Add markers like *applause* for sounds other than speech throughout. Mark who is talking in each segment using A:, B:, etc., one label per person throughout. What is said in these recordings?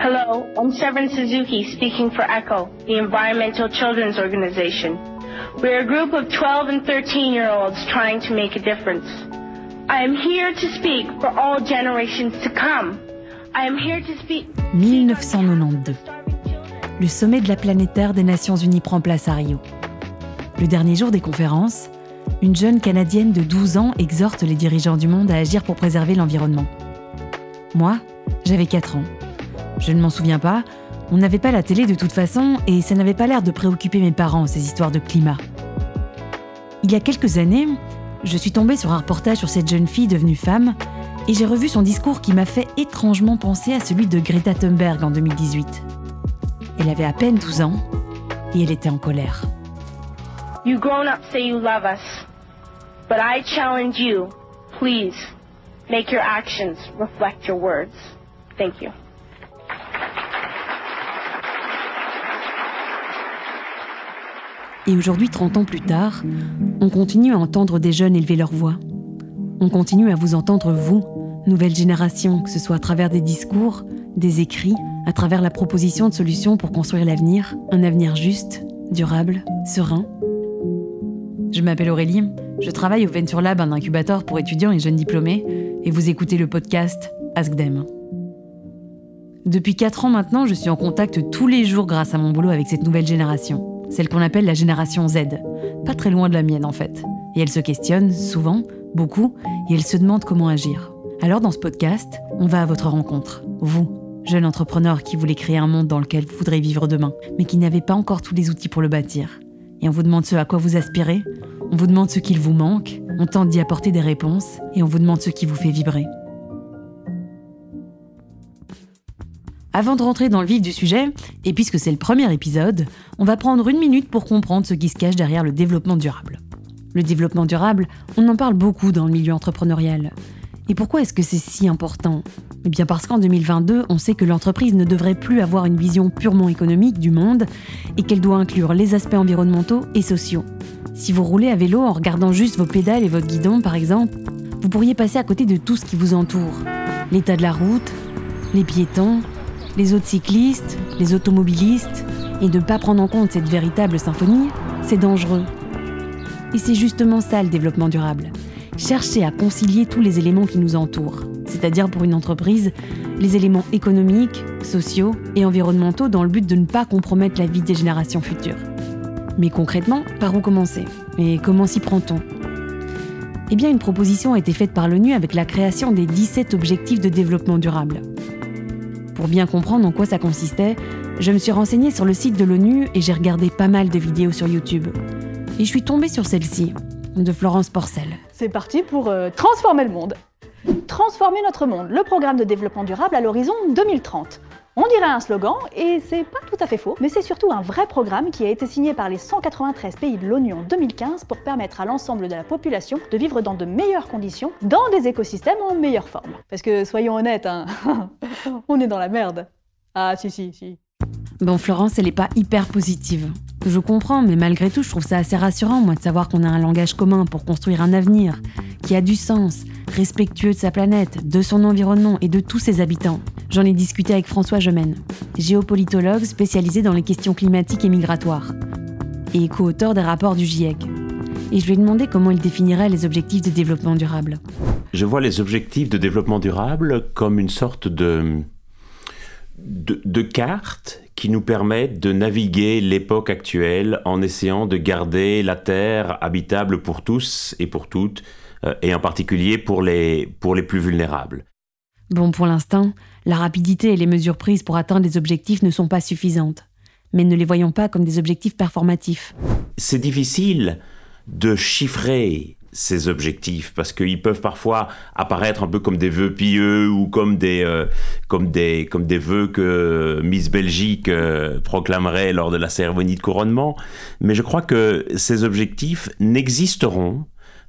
A: Hello, I'm Severin Suzuki speaking for ECHO, the Environmental Children's Organization. We're a group of 12 and 13 year olds trying to make a difference. I am here to speak for all generations to come. I am here to speak.
B: 1992. Le sommet de la planétaire des Nations Unies prend place à Rio. Le dernier jour des conférences, une jeune Canadienne de 12 ans exhorte les dirigeants du monde à agir pour préserver l'environnement. Moi, j'avais 4 ans. Je ne m'en souviens pas, on n'avait pas la télé de toute façon et ça n'avait pas l'air de préoccuper mes parents, ces histoires de climat. Il y a quelques années, je suis tombée sur un reportage sur cette jeune fille devenue femme et j'ai revu son discours qui m'a fait étrangement penser à celui de Greta Thunberg en 2018. Elle avait à peine 12 ans et elle était en colère.
A: You grown up say you love us, but I challenge you, please, make your actions reflect your words. Thank you.
B: Et aujourd'hui, 30 ans plus tard, on continue à entendre des jeunes élever leur voix. On continue à vous entendre, vous, nouvelle génération, que ce soit à travers des discours, des écrits, à travers la proposition de solutions pour construire l'avenir, un avenir juste, durable, serein. Je m'appelle Aurélie, je travaille au Venture Lab, un incubateur pour étudiants et jeunes diplômés, et vous écoutez le podcast Ask Them. Depuis 4 ans maintenant, je suis en contact tous les jours grâce à mon boulot avec cette nouvelle génération celle qu'on appelle la génération Z, pas très loin de la mienne en fait. Et elle se questionne, souvent, beaucoup, et elle se demande comment agir. Alors dans ce podcast, on va à votre rencontre, vous, jeune entrepreneur qui voulez créer un monde dans lequel vous voudrez vivre demain, mais qui n'avez pas encore tous les outils pour le bâtir. Et on vous demande ce à quoi vous aspirez, on vous demande ce qu'il vous manque, on tente d'y apporter des réponses, et on vous demande ce qui vous fait vibrer. Avant de rentrer dans le vif du sujet, et puisque c'est le premier épisode, on va prendre une minute pour comprendre ce qui se cache derrière le développement durable. Le développement durable, on en parle beaucoup dans le milieu entrepreneurial. Et pourquoi est-ce que c'est si important? Eh bien parce qu'en 2022, on sait que l'entreprise ne devrait plus avoir une vision purement économique du monde et qu'elle doit inclure les aspects environnementaux et sociaux. Si vous roulez à vélo en regardant juste vos pédales et votre guidon par exemple, vous pourriez passer à côté de tout ce qui vous entoure. L'état de la route, les piétons, les autres cyclistes, les automobilistes, et de ne pas prendre en compte cette véritable symphonie, c'est dangereux. Et c'est justement ça le développement durable. Chercher à concilier tous les éléments qui nous entourent, c'est-à-dire pour une entreprise, les éléments économiques, sociaux et environnementaux dans le but de ne pas compromettre la vie des générations futures. Mais concrètement, par où commencer? Et comment s'y prend-on? Eh bien, une proposition a été faite par l'ONU avec la création des 17 objectifs de développement durable. Pour bien comprendre en quoi ça consistait, je me suis renseignée sur le site de l'ONU et j'ai regardé pas mal de vidéos sur YouTube. Et je suis tombée sur celle-ci, de Florence Porcel.
C: C'est parti pour euh, transformer le monde. Transformer notre monde, le programme de développement durable à l'horizon 2030. On dirait un slogan, et c'est pas tout à fait faux, mais c'est surtout un vrai programme qui a été signé par les 193 pays de l'ONU en 2015 pour permettre à l'ensemble de la population de vivre dans de meilleures conditions, dans des écosystèmes en meilleure forme. Parce que soyons honnêtes, hein, *laughs* on est dans la merde. Ah si si si.
B: Bon, Florence, elle n'est pas hyper positive. Je comprends, mais malgré tout, je trouve ça assez rassurant, moi, de savoir qu'on a un langage commun pour construire un avenir qui a du sens, respectueux de sa planète, de son environnement et de tous ses habitants. J'en ai discuté avec François Gemène, géopolitologue spécialisé dans les questions climatiques et migratoires, et co-auteur des rapports du GIEC. Et je lui ai demandé comment il définirait les objectifs de développement durable.
D: Je vois les objectifs de développement durable comme une sorte de, de, de carte qui nous permettent de naviguer l'époque actuelle en essayant de garder la Terre habitable pour tous et pour toutes, euh, et en particulier pour les, pour les plus vulnérables.
B: Bon, pour l'instant, la rapidité et les mesures prises pour atteindre les objectifs ne sont pas suffisantes. Mais ne les voyons pas comme des objectifs performatifs.
D: C'est difficile de chiffrer ces objectifs parce qu'ils peuvent parfois apparaître un peu comme des vœux pieux ou comme des euh, comme des comme des vœux que Miss Belgique euh, proclamerait lors de la cérémonie de couronnement mais je crois que ces objectifs n'existeront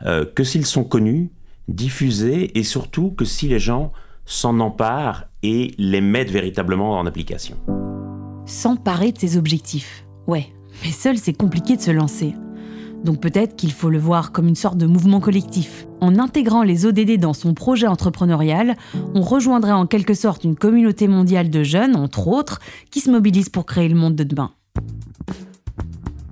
D: euh, que s'ils sont connus diffusés et surtout que si les gens s'en emparent et les mettent véritablement en application.
B: S'emparer de ses objectifs. Ouais, mais seul c'est compliqué de se lancer. Donc peut-être qu'il faut le voir comme une sorte de mouvement collectif. En intégrant les ODD dans son projet entrepreneurial, on rejoindrait en quelque sorte une communauté mondiale de jeunes, entre autres, qui se mobilisent pour créer le monde de demain.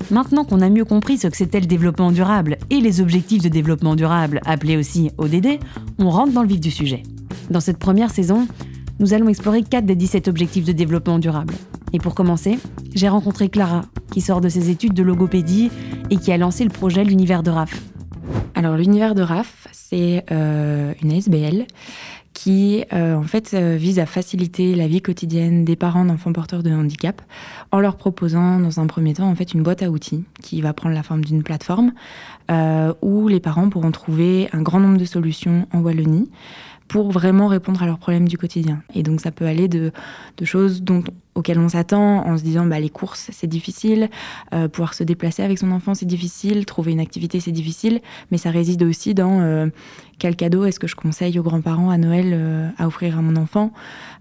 B: Maintenant qu'on a mieux compris ce que c'était le développement durable et les objectifs de développement durable, appelés aussi ODD, on rentre dans le vif du sujet. Dans cette première saison, nous allons explorer 4 des 17 objectifs de développement durable. Et pour commencer, j'ai rencontré Clara, qui sort de ses études de logopédie et qui a lancé le projet L'univers de RAF.
E: Alors l'univers de RAF, c'est euh, une SBL qui euh, en fait euh, vise à faciliter la vie quotidienne des parents d'enfants porteurs de handicap en leur proposant dans un premier temps en fait une boîte à outils qui va prendre la forme d'une plateforme où les parents pourront trouver un grand nombre de solutions en Wallonie pour vraiment répondre à leurs problèmes du quotidien. Et donc ça peut aller de, de choses dont, auxquelles on s'attend en se disant bah, les courses c'est difficile, euh, pouvoir se déplacer avec son enfant c'est difficile, trouver une activité c'est difficile, mais ça réside aussi dans euh, quel cadeau est-ce que je conseille aux grands-parents à Noël euh, à offrir à mon enfant,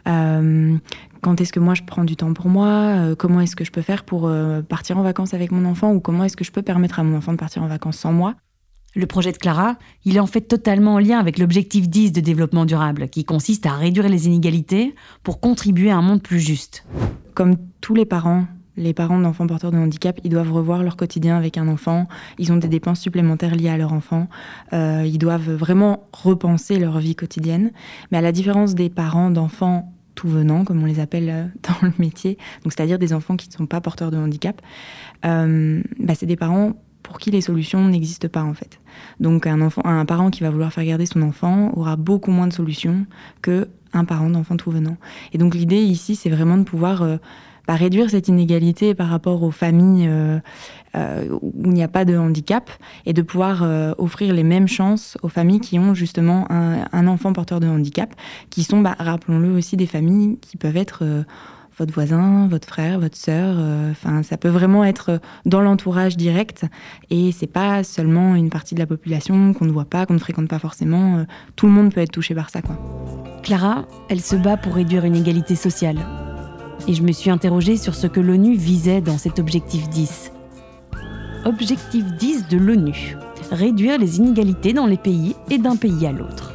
E: euh, quand est-ce que moi je prends du temps pour moi, euh, comment est-ce que je peux faire pour euh, partir en vacances avec mon enfant ou comment est-ce que je peux permettre à mon enfant de partir en vacances sans moi.
B: Le projet de Clara, il est en fait totalement en lien avec l'objectif 10 de développement durable, qui consiste à réduire les inégalités pour contribuer à un monde plus juste.
E: Comme tous les parents, les parents d'enfants porteurs de handicap, ils doivent revoir leur quotidien avec un enfant. Ils ont des dépenses supplémentaires liées à leur enfant. Euh, ils doivent vraiment repenser leur vie quotidienne. Mais à la différence des parents d'enfants tout venant, comme on les appelle euh, *laughs* dans le métier, c'est-à-dire des enfants qui ne sont pas porteurs de handicap, euh, bah, c'est des parents pour qui les solutions n'existent pas en fait. Donc un enfant, un parent qui va vouloir faire garder son enfant aura beaucoup moins de solutions que un parent d'enfant tout venant. Et donc l'idée ici, c'est vraiment de pouvoir euh, bah, réduire cette inégalité par rapport aux familles euh, euh, où il n'y a pas de handicap et de pouvoir offrir les mêmes chances aux familles qui ont justement un, enfant porteur de handicap, qui sont, bah, rappelons-le aussi, des familles qui peuvent être votre voisin, votre frère, votre sœur. euh, Enfin, ça peut vraiment être dans l'entourage direct et c'est pas seulement une partie de la population qu'on ne voit pas, qu'on ne fréquente pas forcément. euh, tout le monde peut être touché par ça.
B: Clara, elle se bat pour réduire une égalité sociale. Et je me suis interrogée sur ce que l'ONU visait dans cet objectif 10. Objectif 10 de l'ONU. Réduire les inégalités dans les pays et d'un pays à l'autre.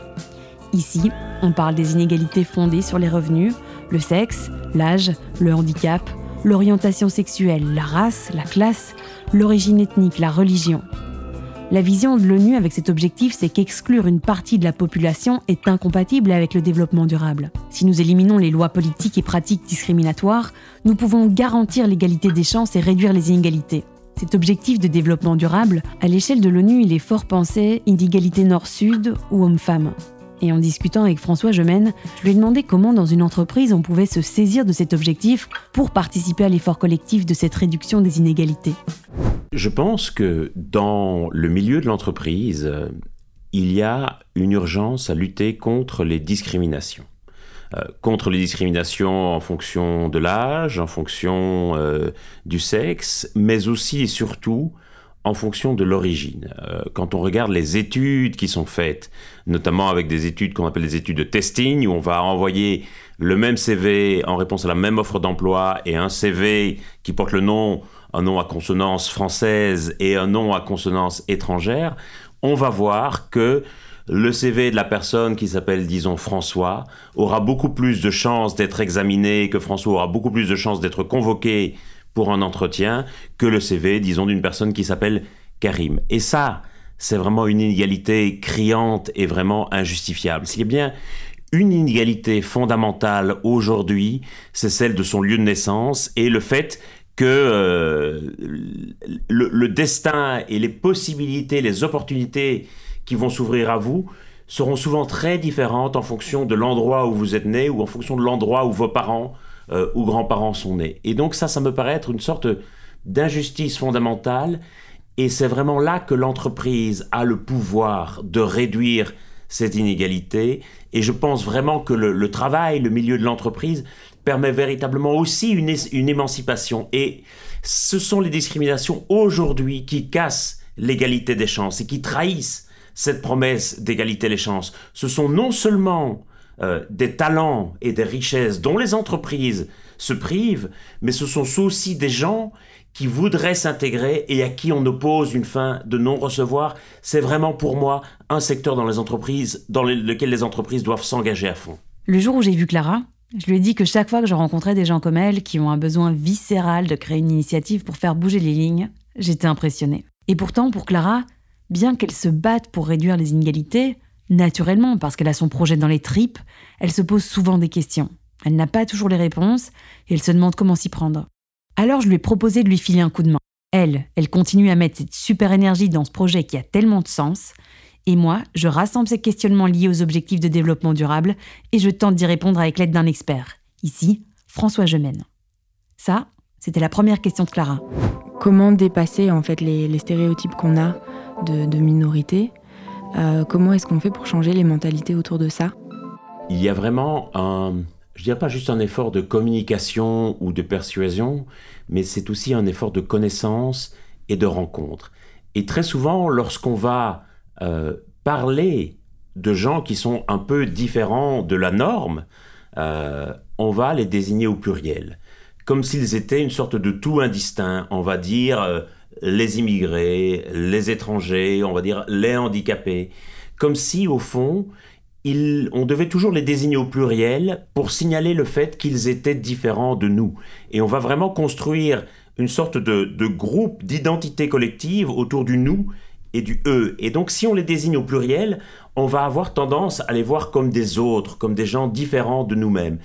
B: Ici, on parle des inégalités fondées sur les revenus, le sexe, l'âge, le handicap, l'orientation sexuelle, la race, la classe, l'origine ethnique, la religion. La vision de l'ONU avec cet objectif, c'est qu'exclure une partie de la population est incompatible avec le développement durable. Si nous éliminons les lois politiques et pratiques discriminatoires, nous pouvons garantir l'égalité des chances et réduire les inégalités. Cet objectif de développement durable, à l'échelle de l'ONU, il est fort pensé inégalité nord-sud ou homme-femme. Et en discutant avec François Gemène, je lui ai demandé comment dans une entreprise on pouvait se saisir de cet objectif pour participer à l'effort collectif de cette réduction des inégalités.
D: Je pense que dans le milieu de l'entreprise, il y a une urgence à lutter contre les discriminations. Euh, contre les discriminations en fonction de l'âge, en fonction euh, du sexe, mais aussi et surtout en fonction de l'origine. Euh, quand on regarde les études qui sont faites, notamment avec des études qu'on appelle des études de testing, où on va envoyer le même CV en réponse à la même offre d'emploi et un CV qui porte le nom, un nom à consonance française et un nom à consonance étrangère, on va voir que le CV de la personne qui s'appelle, disons, François, aura beaucoup plus de chances d'être examiné, que François aura beaucoup plus de chances d'être convoqué pour un entretien que le CV, disons, d'une personne qui s'appelle Karim. Et ça, c'est vraiment une inégalité criante et vraiment injustifiable. S'il y bien une inégalité fondamentale aujourd'hui, c'est celle de son lieu de naissance et le fait que euh, le, le destin et les possibilités, les opportunités qui vont s'ouvrir à vous seront souvent très différentes en fonction de l'endroit où vous êtes né ou en fonction de l'endroit où vos parents euh, ou grands-parents sont nés. Et donc ça, ça me paraît être une sorte d'injustice fondamentale et c'est vraiment là que l'entreprise a le pouvoir de réduire cette inégalité. Et je pense vraiment que le, le travail, le milieu de l'entreprise, permet véritablement aussi une, une émancipation. Et ce sont les discriminations aujourd'hui qui cassent l'égalité des chances et qui trahissent cette promesse d'égalité des chances. Ce sont non seulement euh, des talents et des richesses dont les entreprises se privent, mais ce sont aussi des gens qui voudraient s'intégrer et à qui on oppose une fin de non-recevoir, c'est vraiment pour moi un secteur dans les entreprises dans lequel les entreprises doivent s'engager à fond.
B: Le jour où j'ai vu Clara, je lui ai dit que chaque fois que je rencontrais des gens comme elle qui ont un besoin viscéral de créer une initiative pour faire bouger les lignes, j'étais impressionnée. Et pourtant, pour Clara, bien qu'elle se batte pour réduire les inégalités, naturellement, parce qu'elle a son projet dans les tripes, elle se pose souvent des questions. Elle n'a pas toujours les réponses et elle se demande comment s'y prendre. Alors je lui ai proposé de lui filer un coup de main. Elle, elle continue à mettre cette super énergie dans ce projet qui a tellement de sens. Et moi, je rassemble ces questionnements liés aux objectifs de développement durable et je tente d'y répondre avec l'aide d'un expert. Ici, François Gemène. Ça, c'était la première question de Clara.
E: Comment dépasser en fait les, stéréotypes qu'on a de, de minorité euh, Comment est-ce qu'on fait pour changer les mentalités autour de ça?
D: Il y a vraiment un, je dirais pas juste un effort de communication ou de persuasion, mais c'est aussi un effort de connaissance et de rencontre. Et très souvent, lorsqu'on va euh, parler de gens qui sont un peu différents de la norme, euh, on va les désigner au pluriel, comme s'ils étaient une sorte de tout indistinct. On va dire les immigrés, les étrangers, on va dire les handicapés, comme si au fond on devait toujours les désigner au pluriel pour signaler le fait qu'ils étaient différents de nous. Et on va vraiment construire une sorte de, groupe d'identité collective autour du nous et du eux. Et donc si on les désigne au pluriel, on va avoir tendance à les voir comme des autres, comme des gens différents de nous-mêmes.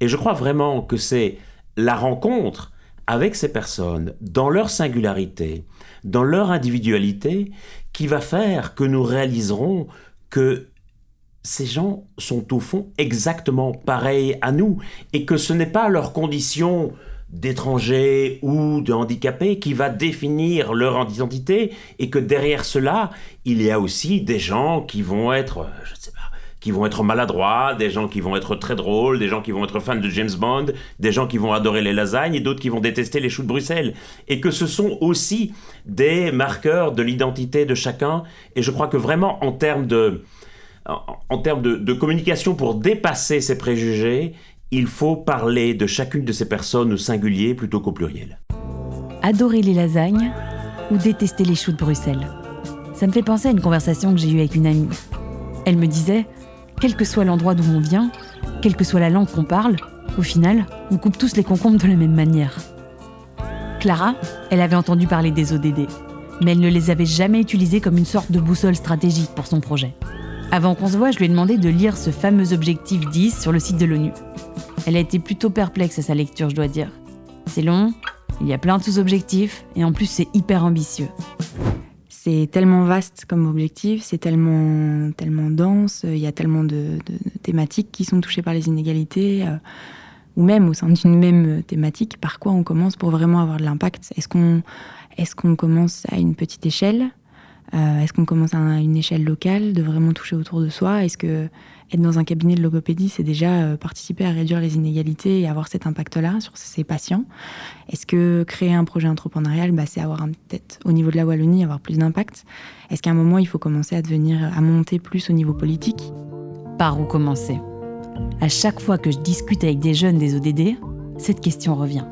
D: Et je crois vraiment que c'est la rencontre avec ces personnes, dans leur singularité, dans leur individualité, qui va faire que nous réaliserons que ces gens sont au fond exactement pareils à nous et que ce n'est pas leur condition d'étrangers ou de handicapés qui va définir leur identité et que derrière cela, il y a aussi des gens qui vont être, je ne sais qui vont être maladroits, des gens qui vont être très drôles, des gens qui vont être fans de James Bond, des gens qui vont adorer les lasagnes et d'autres qui vont détester les choux de Bruxelles. Et que ce sont aussi des marqueurs de l'identité de chacun. Et je crois que vraiment en termes de, en, termes de, communication pour dépasser ces préjugés, il faut parler de chacune de ces personnes au singulier plutôt qu'au pluriel.
B: Adorer les lasagnes ou détester les choux de Bruxelles Ça me fait penser à une conversation que j'ai eue avec une amie. Elle me disait, quel que soit l'endroit d'où on vient, quelle que soit la langue qu'on parle, au final, on coupe tous les concombres de la même manière. Clara, elle avait entendu parler des ODD, mais elle ne les avait jamais utilisés comme une sorte de boussole stratégique pour son projet. Avant qu'on se voit, je lui ai demandé de lire ce fameux objectif 10 sur le site de l'ONU. Elle a été plutôt perplexe à sa lecture, je dois dire. C'est long, il y a plein de sous-objectifs, et en plus c'est hyper ambitieux.
E: C'est tellement vaste comme objectif, c'est tellement, tellement dense, il y a tellement de, thématiques qui sont touchées par les inégalités, euh, ou même au sein d'une même thématique, par quoi on commence pour vraiment avoir de l'impact? Est-ce qu'on est qu'on commence à une petite échelle? Euh, est-ce qu'on commence à une échelle locale, de vraiment toucher autour de soi? Est-ce que être dans un cabinet de logopédie, c'est déjà euh, participer à réduire les inégalités et avoir cet impact-là sur ses patients? Est-ce que créer un projet entrepreneurial, bah, c'est avoir peut-être au niveau de la Wallonie avoir plus d'impact? Est-ce qu'à un moment il faut commencer à devenir à monter plus au niveau politique?
B: Par où commencer? À chaque fois que je discute avec des jeunes des ODD, cette question revient.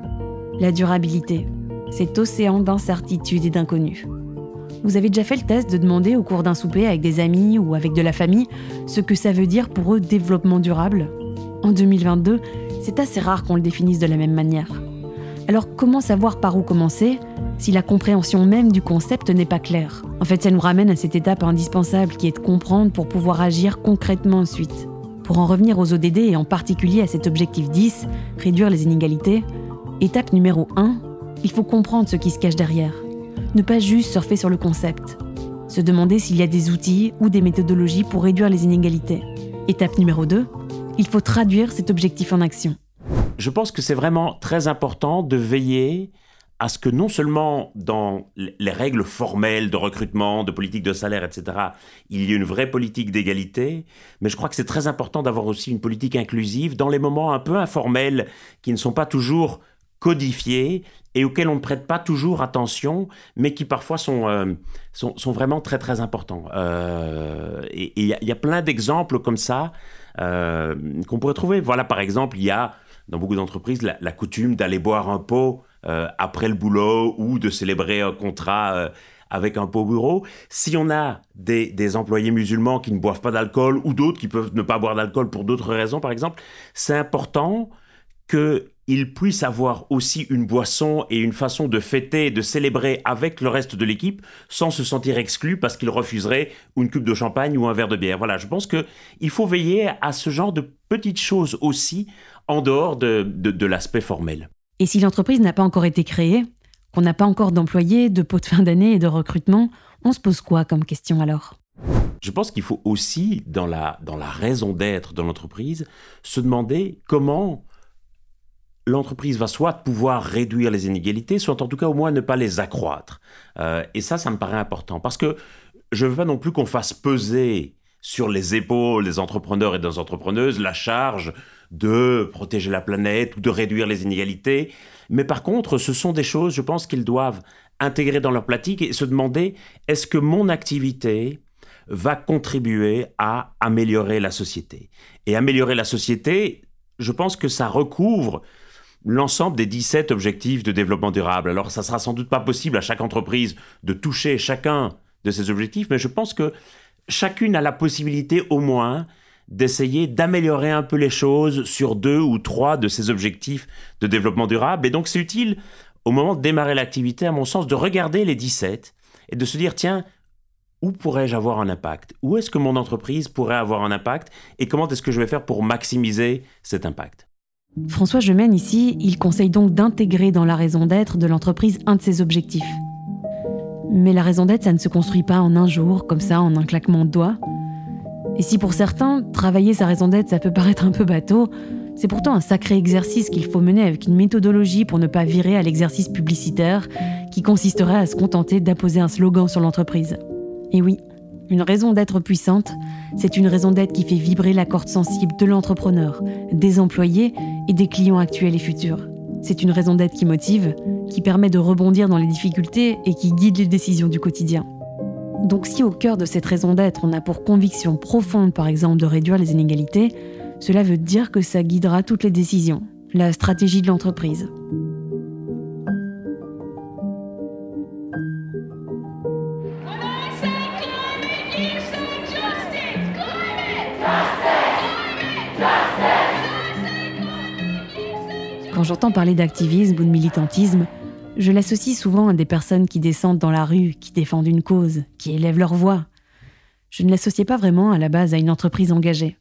B: La durabilité, cet océan d'incertitude et d'inconnus. Vous avez déjà fait le test de demander au cours d'un souper avec des amis ou avec de la famille ce que ça veut dire pour eux développement durable En 2022, c'est assez rare qu'on le définisse de la même manière. Alors comment savoir par où commencer si la compréhension même du concept n'est pas claire? En fait, ça nous ramène à cette étape indispensable qui est de comprendre pour pouvoir agir concrètement ensuite. Pour en revenir aux ODD et en particulier à cet objectif 10, réduire les inégalités, étape numéro 1, il faut comprendre ce qui se cache derrière ne pas juste surfer sur le concept. Se demander s'il y a des outils ou des méthodologies pour réduire les inégalités. Étape numéro 2, il faut traduire cet objectif en action.
D: Je pense que c'est vraiment très important de veiller à ce que non seulement dans les règles formelles de recrutement, de politique de salaire, etc., il y ait une vraie politique d'égalité, mais je crois que c'est très important d'avoir aussi une politique inclusive dans les moments un peu informels qui ne sont pas toujours codifiés et auxquels on ne prête pas toujours attention, mais qui parfois sont, euh, sont, sont, vraiment très très importants. Euh, et il y, a plein d'exemples comme ça euh, qu'on pourrait trouver. Voilà, par exemple, il y a dans beaucoup d'entreprises la, coutume d'aller boire un pot après le boulot ou de célébrer un contrat avec un beau bureau. Si on a des, des employés musulmans qui ne boivent pas d'alcool ou d'autres qui peuvent ne pas boire d'alcool pour d'autres raisons, par exemple, c'est important qu'ils puissent avoir aussi une boisson et une façon de fêter, de célébrer avec le reste de l'équipe sans se sentir exclu parce qu'ils refuseraient une coupe de champagne ou un verre de bière. Voilà, je pense qu'il faut veiller à ce genre de petites choses aussi en dehors de, de l'aspect formel.
B: Et si l'entreprise n'a pas encore été créée, qu'on n'a pas encore d'employés, de pots de fin d'année et de recrutement, on se pose quoi comme question alors?
D: Je pense qu'il faut aussi, dans la, dans la raison d'être de l'entreprise, se demander comment l'entreprise va soit pouvoir réduire les inégalités, soit en tout cas au moins ne pas les accroître. Euh, et ça, ça me paraît important, parce que je ne veux pas non plus qu'on fasse peser sur les épaules des entrepreneurs et des entrepreneuses la charge de protéger la planète ou de réduire les inégalités. Mais par contre, ce sont des choses, je pense qu'ils doivent intégrer dans leur pratique et se demander, est-ce que mon activité va contribuer à améliorer la société? Et améliorer la société, je pense que ça recouvre l'ensemble des 17 objectifs de développement durable. Alors ça sera sans doute pas possible à chaque entreprise de toucher chacun de ces objectifs, mais je pense que chacune a la possibilité au moins d'essayer d'améliorer un peu les choses sur deux ou trois de ces objectifs de développement durable. Et donc c'est utile, au moment de démarrer l'activité, à mon sens, de regarder les 17 et de se dire, tiens, où pourrais-je avoir un impact? Où est-ce que mon entreprise pourrait avoir un impact? Et comment est-ce que je vais faire pour maximiser cet impact?
B: François Gemène, ici, il conseille donc d'intégrer dans la raison d'être de l'entreprise un de ses objectifs. Mais la raison d'être, ça ne se construit pas en un jour, comme ça, en un claquement de doigts. Et si pour certains, travailler sa raison d'être, ça peut paraître un peu bateau, c'est pourtant un sacré exercice qu'il faut mener avec une méthodologie pour ne pas virer à l'exercice publicitaire qui consisterait à se contenter d'apposer un slogan sur l'entreprise. Et oui, une raison d'être puissante, c'est une raison d'être qui fait vibrer la corde sensible de l'entrepreneur, des employés et des clients actuels et futurs. C'est une raison d'être qui motive, qui permet de rebondir dans les difficultés et qui guide les décisions du quotidien. Donc si au cœur de cette raison d'être, on a pour conviction profonde par exemple de réduire les inégalités, cela veut dire que ça guidera toutes les décisions, la stratégie de l'entreprise. Quand j'entends parler d'activisme ou de militantisme, je l'associe souvent à des personnes qui descendent dans la rue, qui défendent une cause, qui élèvent leur voix. Je ne l'associais pas vraiment à la base à une entreprise engagée.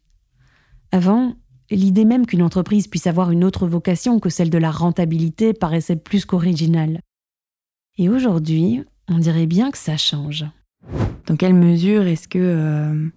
B: Avant, l'idée même qu'une entreprise puisse avoir une autre vocation que celle de la rentabilité paraissait plus qu'originale. Et aujourd'hui, on dirait bien que ça change.
E: Dans quelle mesure est-ce que euh,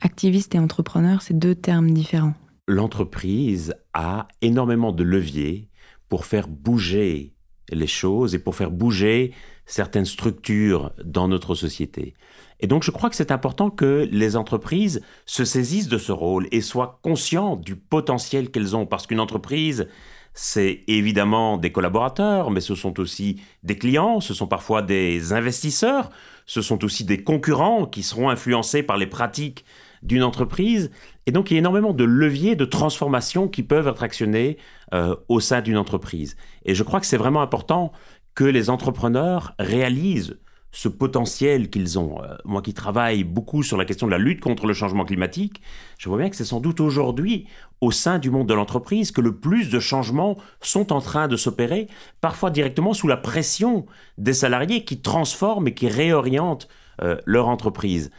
E: activiste et entrepreneur, c'est deux termes différents?
D: L'entreprise a énormément de leviers pour faire bouger les choses et pour faire bouger certaines structures dans notre société. Et donc je crois que c'est important que les entreprises se saisissent de ce rôle et soient conscientes du potentiel qu'elles ont, parce qu'une entreprise, c'est évidemment des collaborateurs, mais ce sont aussi des clients, ce sont parfois des investisseurs, ce sont aussi des concurrents qui seront influencés par les pratiques d'une entreprise. Et donc, il y a énormément de leviers de transformation qui peuvent être actionnés euh, au sein d'une entreprise. Et je crois que c'est vraiment important que les entrepreneurs réalisent ce potentiel qu'ils ont. Euh, moi qui travaille beaucoup sur la question de la lutte contre le changement climatique, je vois bien que c'est sans doute aujourd'hui, au sein du monde de l'entreprise, que le plus de changements sont en train de s'opérer, parfois directement sous la pression des salariés qui transforment et qui réorientent euh, leur entreprise.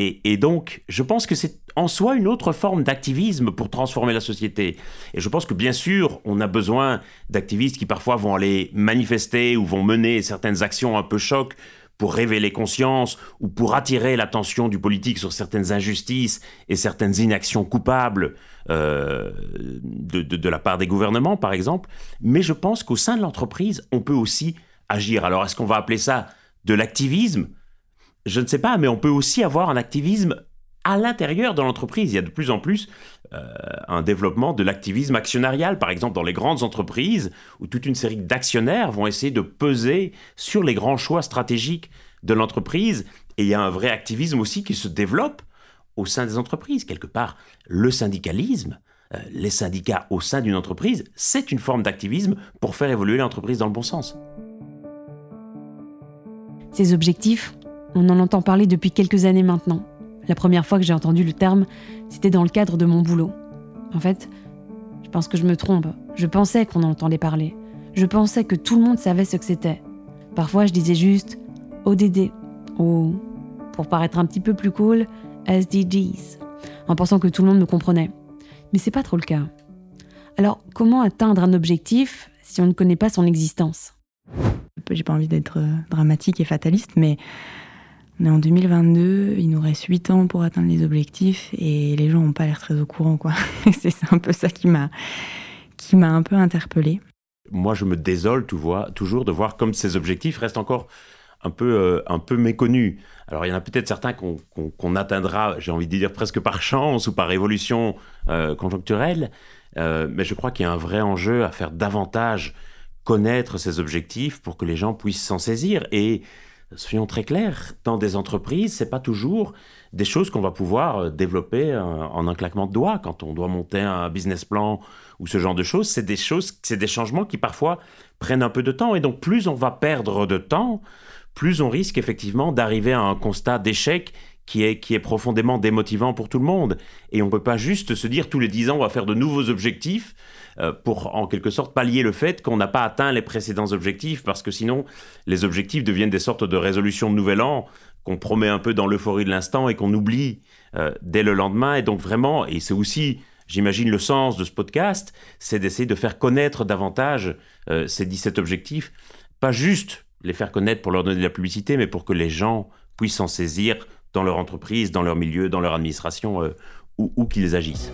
D: Et, donc, je pense que c'est en soi une autre forme d'activisme pour transformer la société. Et je pense que bien sûr, on a besoin d'activistes qui parfois vont aller manifester ou vont mener certaines actions un peu choc pour révéler conscience ou pour attirer l'attention du politique sur certaines injustices et certaines inactions coupables euh, de, de, la part des gouvernements, par exemple. Mais je pense qu'au sein de l'entreprise, on peut aussi agir. Alors, est-ce qu'on va appeler ça de l'activisme je ne sais pas, mais on peut aussi avoir un activisme à l'intérieur de l'entreprise. Il y a de plus en plus euh, un développement de l'activisme actionnarial, par exemple dans les grandes entreprises, où toute une série d'actionnaires vont essayer de peser sur les grands choix stratégiques de l'entreprise. Et il y a un vrai activisme aussi qui se développe au sein des entreprises. Quelque part, le syndicalisme euh, les syndicats au sein d'une entreprise, c'est une forme d'activisme pour faire évoluer l'entreprise dans le bon sens.
B: Ces objectifs, on en entend parler depuis quelques années maintenant. La première fois que j'ai entendu le terme, c'était dans le cadre de mon boulot. En fait, je pense que je me trompe. Je pensais qu'on en entendait parler. Je pensais que tout le monde savait ce que c'était. Parfois, je disais juste ODD ou, pour paraître un petit peu plus cool, SDGs, en pensant que tout le monde me comprenait. Mais c'est pas trop le cas. Alors, comment atteindre un objectif si on ne connaît pas son existence?
E: J'ai pas envie d'être euh, dramatique et fataliste, mais on est en 2022, il nous reste 8 ans pour atteindre les objectifs et les gens n'ont pas l'air très au courant, *laughs* c'est un peu ça qui m'a qui m'a un peu interpellée.
D: Moi, je me désole toujours de voir comme ces objectifs restent encore un peu, euh, un peu méconnus. Alors, il y en a peut-être certains qu'on atteindra, j'ai envie de dire, presque par chance ou par évolution euh, conjoncturelle, euh, mais je crois qu'il y a un vrai enjeu à faire davantage connaître ces objectifs pour que les gens puissent s'en saisir. Et soyons très clairs, dans des entreprises, c'est pas toujours des choses qu'on va pouvoir euh, développer euh, en un claquement de doigts quand on doit monter un business plan ou ce genre de choses. C'est des choses, c'est des changements qui parfois prennent un peu de temps et donc plus on va perdre de temps, plus on risque effectivement d'arriver à un constat d'échec qui est, qui est profondément démotivant pour tout le monde. Et on ne peut pas juste se dire tous les 10 ans, on va faire de nouveaux objectifs euh, pour en quelque sorte pallier le fait qu'on n'a pas atteint les précédents objectifs, parce que sinon, les objectifs deviennent des sortes de résolutions de nouvel an qu'on promet un peu dans l'euphorie de l'instant et qu'on oublie euh, dès le lendemain. Et donc vraiment, et c'est aussi, j'imagine, le sens de ce podcast, c'est d'essayer de faire connaître davantage euh, ces 17 objectifs, pas juste les faire connaître pour leur donner de la publicité, mais pour que les gens puissent s'en saisir dans leur entreprise, dans leur milieu, dans leur administration, euh, où, qu'ils agissent.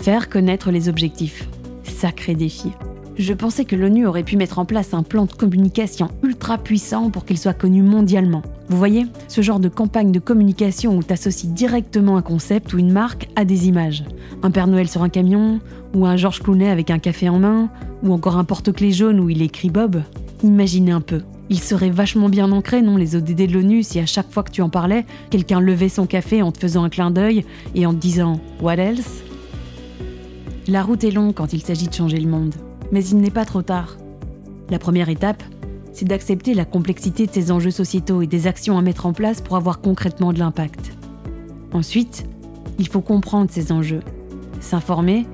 B: Faire connaître les objectifs. Sacré défi. Je pensais que l'ONU aurait pu mettre en place un plan de communication ultra puissant pour qu'il soit connu mondialement. Vous voyez, ce genre de campagne de communication où tu associes directement un concept ou une marque à des images. Un Père Noël sur un camion, ou un Georges Clooney avec un café en main, ou encore un porte-clés jaune où il écrit Bob. Imaginez un peu. Il serait vachement bien ancré, non, les ODD de l'ONU, si à chaque fois que tu en parlais, quelqu'un levait son café en te faisant un clin d'œil et en te disant What else? La route est longue quand il s'agit de changer le monde, mais il n'est pas trop tard. La première étape, c'est d'accepter la complexité de ces enjeux sociétaux et des actions à mettre en place pour avoir concrètement de l'impact. Ensuite, il faut comprendre ces enjeux, s'informer,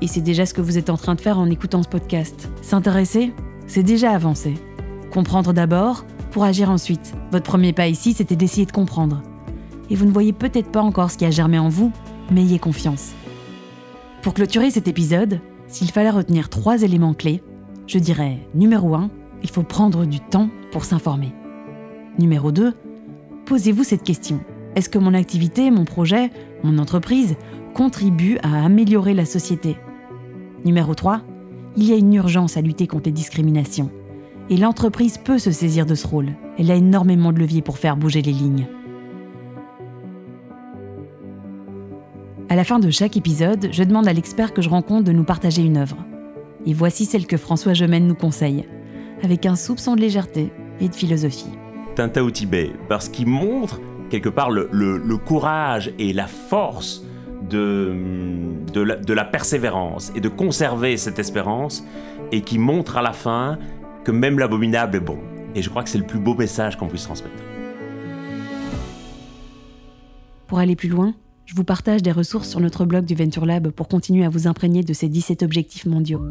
B: et c'est déjà ce que vous êtes en train de faire en écoutant ce podcast. S'intéresser, c'est déjà avancer. Comprendre d'abord pour agir ensuite. Votre premier pas ici, c'était d'essayer de comprendre. Et vous ne voyez peut-être pas encore ce qui a germé en vous, mais ayez confiance. Pour clôturer cet épisode, s'il fallait retenir trois éléments clés, je dirais numéro 1, il faut prendre du temps pour s'informer. Numéro 2, posez-vous cette question. Est-ce que mon activité, mon projet, mon entreprise contribue à améliorer la société? Numéro 3, il y a une urgence à lutter contre les discriminations. Et l'entreprise peut se saisir de ce rôle. Elle a énormément de leviers pour faire bouger les lignes. À la fin de chaque épisode, je demande à l'expert que je rencontre de nous partager une œuvre. Et voici celle que François Gemène nous conseille, avec un soupçon de légèreté et de philosophie.
D: Tinta au Tibet, parce qu'il montre quelque part le, courage et la force de, de la persévérance et de conserver cette espérance, et qui montre à la fin que même l'abominable est bon. Et je crois que c'est le plus beau message qu'on puisse transmettre.
B: Pour aller plus loin, je vous partage des ressources sur notre blog du Venture Lab pour continuer à vous imprégner de ces 17 objectifs mondiaux.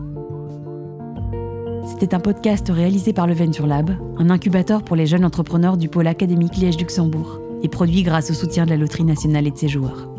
B: C'était un podcast réalisé par le Venture Lab, un incubateur pour les jeunes entrepreneurs du pôle académique Liège-Luxembourg, et produit grâce au soutien de la Loterie nationale et de ses joueurs.